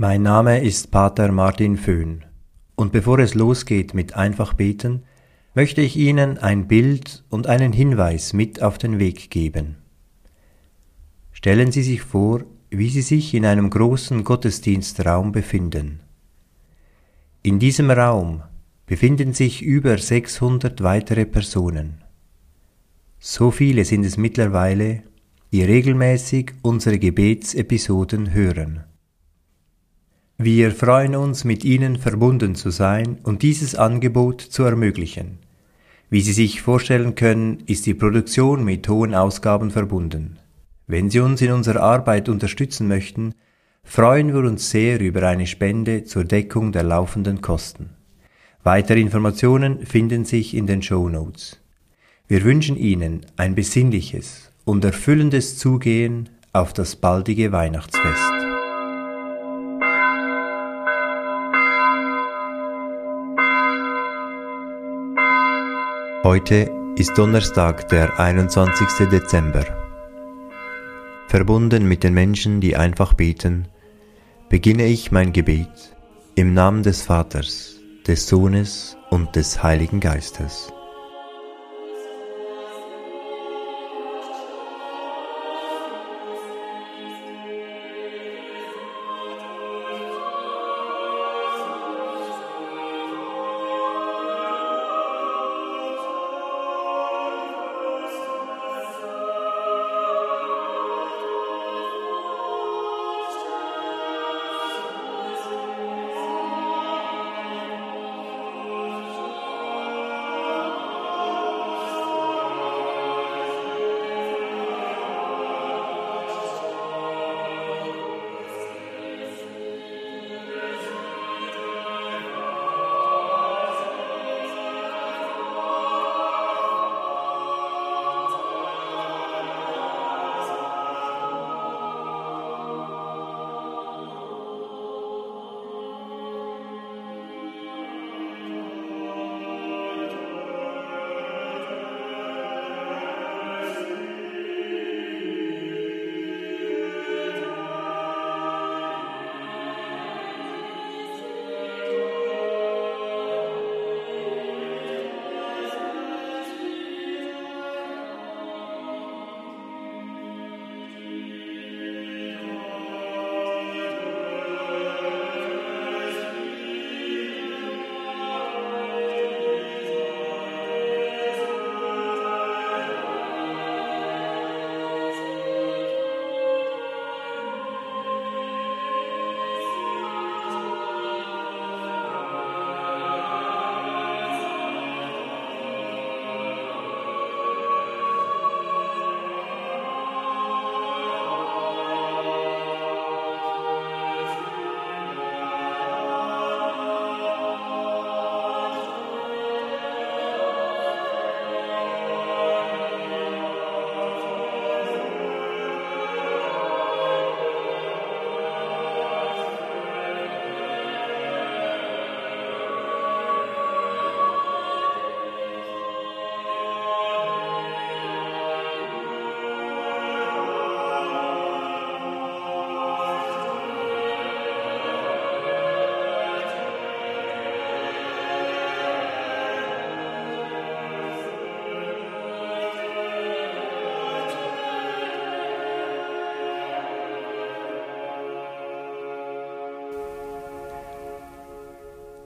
Mein Name ist Pater Martin Föhn und bevor es losgeht mit einfach beten, möchte ich Ihnen ein Bild und einen Hinweis mit auf den Weg geben. Stellen Sie sich vor, wie Sie sich in einem großen Gottesdienstraum befinden. In diesem Raum befinden sich über 600 weitere Personen. So viele sind es mittlerweile, die regelmäßig unsere Gebetsepisoden hören. Wir freuen uns, mit Ihnen verbunden zu sein und dieses Angebot zu ermöglichen. Wie Sie sich vorstellen können, ist die Produktion mit hohen Ausgaben verbunden. Wenn Sie uns in unserer Arbeit unterstützen möchten, freuen wir uns sehr über eine Spende zur Deckung der laufenden Kosten. Weitere Informationen finden sich in den Show Notes. Wir wünschen Ihnen ein besinnliches und erfüllendes Zugehen auf das baldige Weihnachtsfest. Heute ist Donnerstag, der 21. Dezember. Verbunden mit den Menschen, die einfach beten, beginne ich mein Gebet im Namen des Vaters, des Sohnes und des Heiligen Geistes.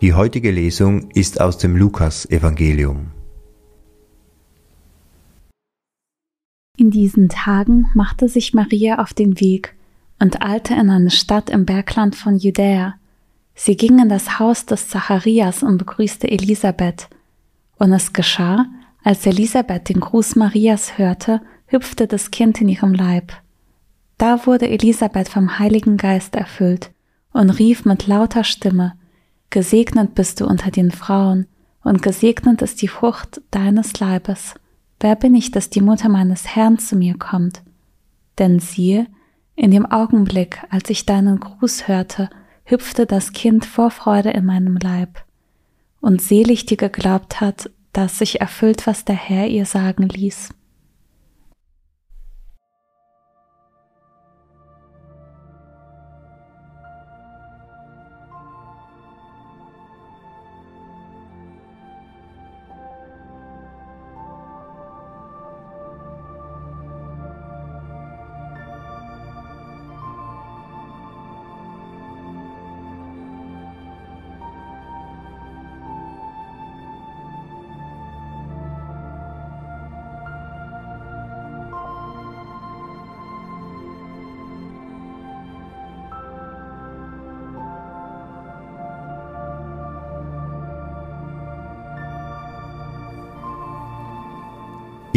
Die heutige Lesung ist aus dem Lukas-Evangelium. In diesen Tagen machte sich Maria auf den Weg und eilte in eine Stadt im Bergland von Judäa. Sie ging in das Haus des Zacharias und begrüßte Elisabeth. Und es geschah, als Elisabeth den Gruß Marias hörte, hüpfte das Kind in ihrem Leib. Da wurde Elisabeth vom Heiligen Geist erfüllt und rief mit lauter Stimme, Gesegnet bist du unter den Frauen, und gesegnet ist die Frucht deines Leibes. Wer bin ich, dass die Mutter meines Herrn zu mir kommt? Denn siehe, in dem Augenblick, als ich deinen Gruß hörte, hüpfte das Kind vor Freude in meinem Leib. Und selig die geglaubt hat, dass sich erfüllt, was der Herr ihr sagen ließ.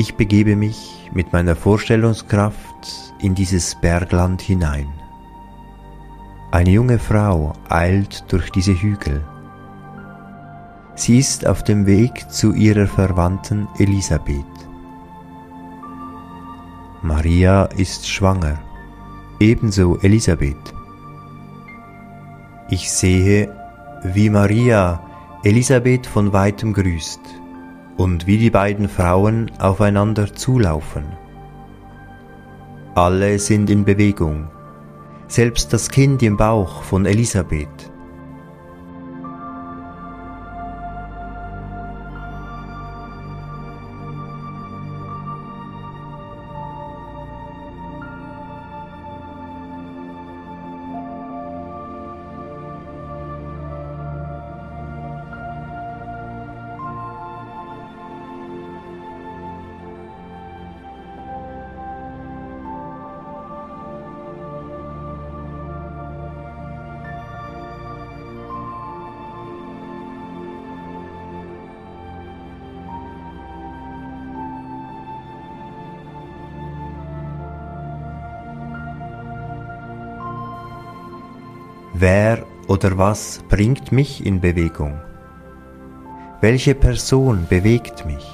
Ich begebe mich mit meiner Vorstellungskraft in dieses Bergland hinein. Eine junge Frau eilt durch diese Hügel. Sie ist auf dem Weg zu ihrer Verwandten Elisabeth. Maria ist schwanger, ebenso Elisabeth. Ich sehe, wie Maria Elisabeth von weitem grüßt und wie die beiden Frauen aufeinander zulaufen. Alle sind in Bewegung, selbst das Kind im Bauch von Elisabeth. Wer oder was bringt mich in Bewegung? Welche Person bewegt mich?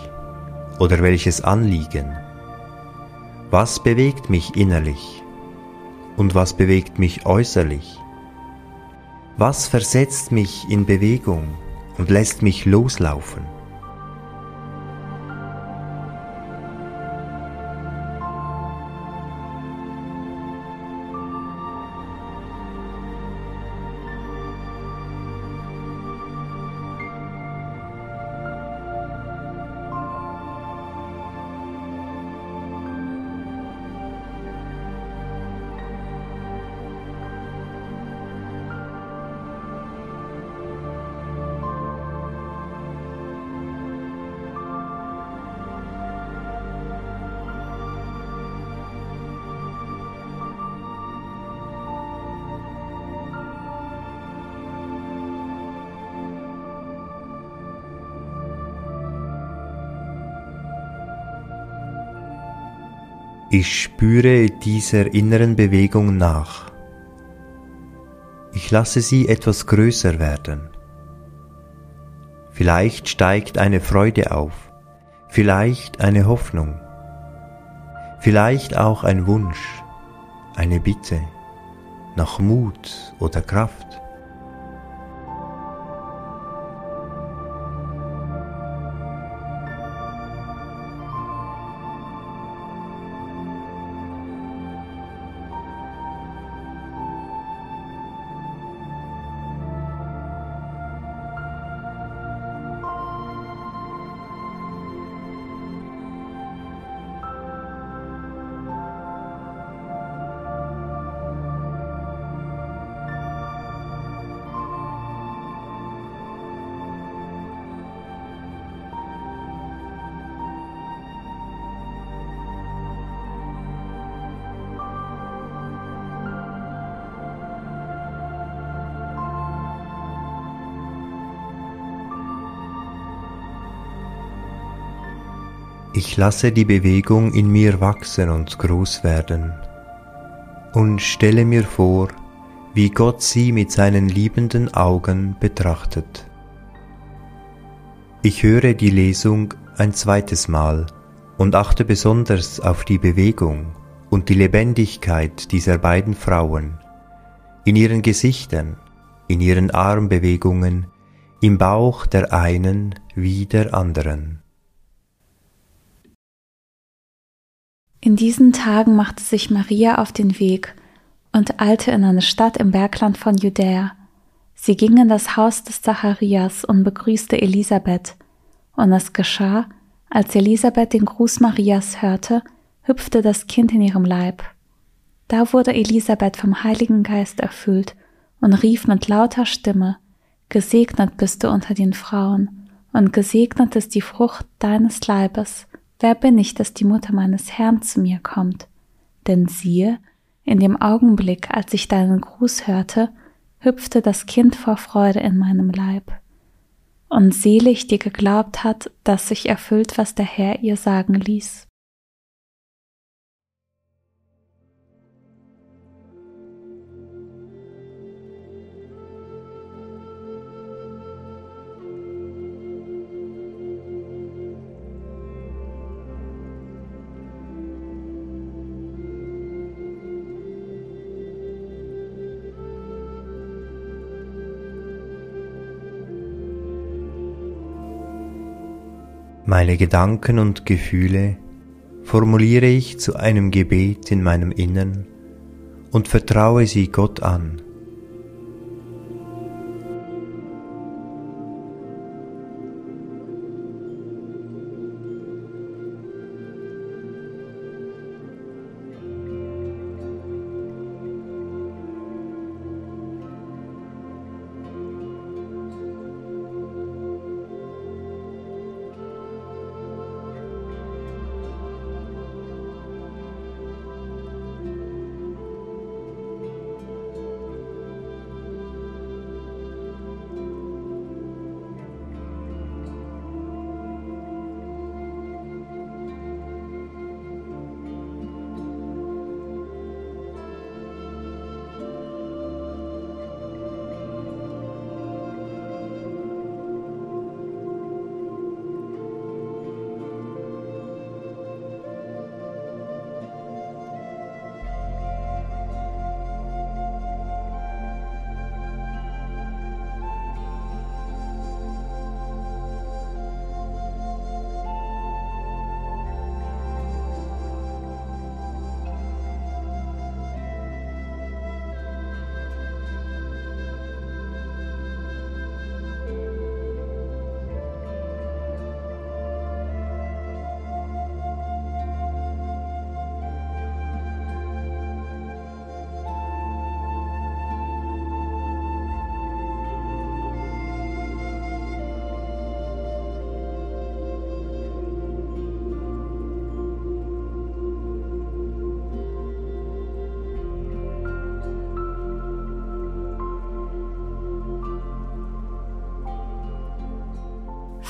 Oder welches Anliegen? Was bewegt mich innerlich? Und was bewegt mich äußerlich? Was versetzt mich in Bewegung und lässt mich loslaufen? Ich spüre dieser inneren Bewegung nach. Ich lasse sie etwas größer werden. Vielleicht steigt eine Freude auf, vielleicht eine Hoffnung, vielleicht auch ein Wunsch, eine Bitte nach Mut oder Kraft. Ich lasse die Bewegung in mir wachsen und groß werden und stelle mir vor, wie Gott sie mit seinen liebenden Augen betrachtet. Ich höre die Lesung ein zweites Mal und achte besonders auf die Bewegung und die Lebendigkeit dieser beiden Frauen, in ihren Gesichtern, in ihren Armbewegungen, im Bauch der einen wie der anderen. In diesen Tagen machte sich Maria auf den Weg und eilte in eine Stadt im Bergland von Judäa. Sie ging in das Haus des Zacharias und begrüßte Elisabeth. Und es geschah, als Elisabeth den Gruß Marias hörte, hüpfte das Kind in ihrem Leib. Da wurde Elisabeth vom Heiligen Geist erfüllt und rief mit lauter Stimme, Gesegnet bist du unter den Frauen, und gesegnet ist die Frucht deines Leibes. Wer bin ich, dass die Mutter meines Herrn zu mir kommt? Denn siehe, in dem Augenblick, als ich deinen Gruß hörte, hüpfte das Kind vor Freude in meinem Leib. und selig, die geglaubt hat, dass sich erfüllt, was der Herr ihr sagen ließ. Meine Gedanken und Gefühle formuliere ich zu einem Gebet in meinem Innern und vertraue sie Gott an.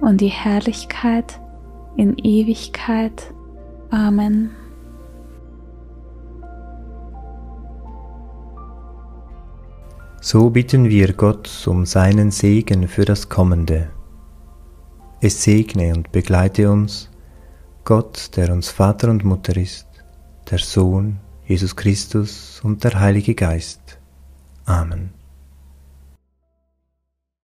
und die Herrlichkeit in Ewigkeit. Amen. So bitten wir Gott um seinen Segen für das Kommende. Es segne und begleite uns, Gott, der uns Vater und Mutter ist, der Sohn, Jesus Christus und der Heilige Geist. Amen.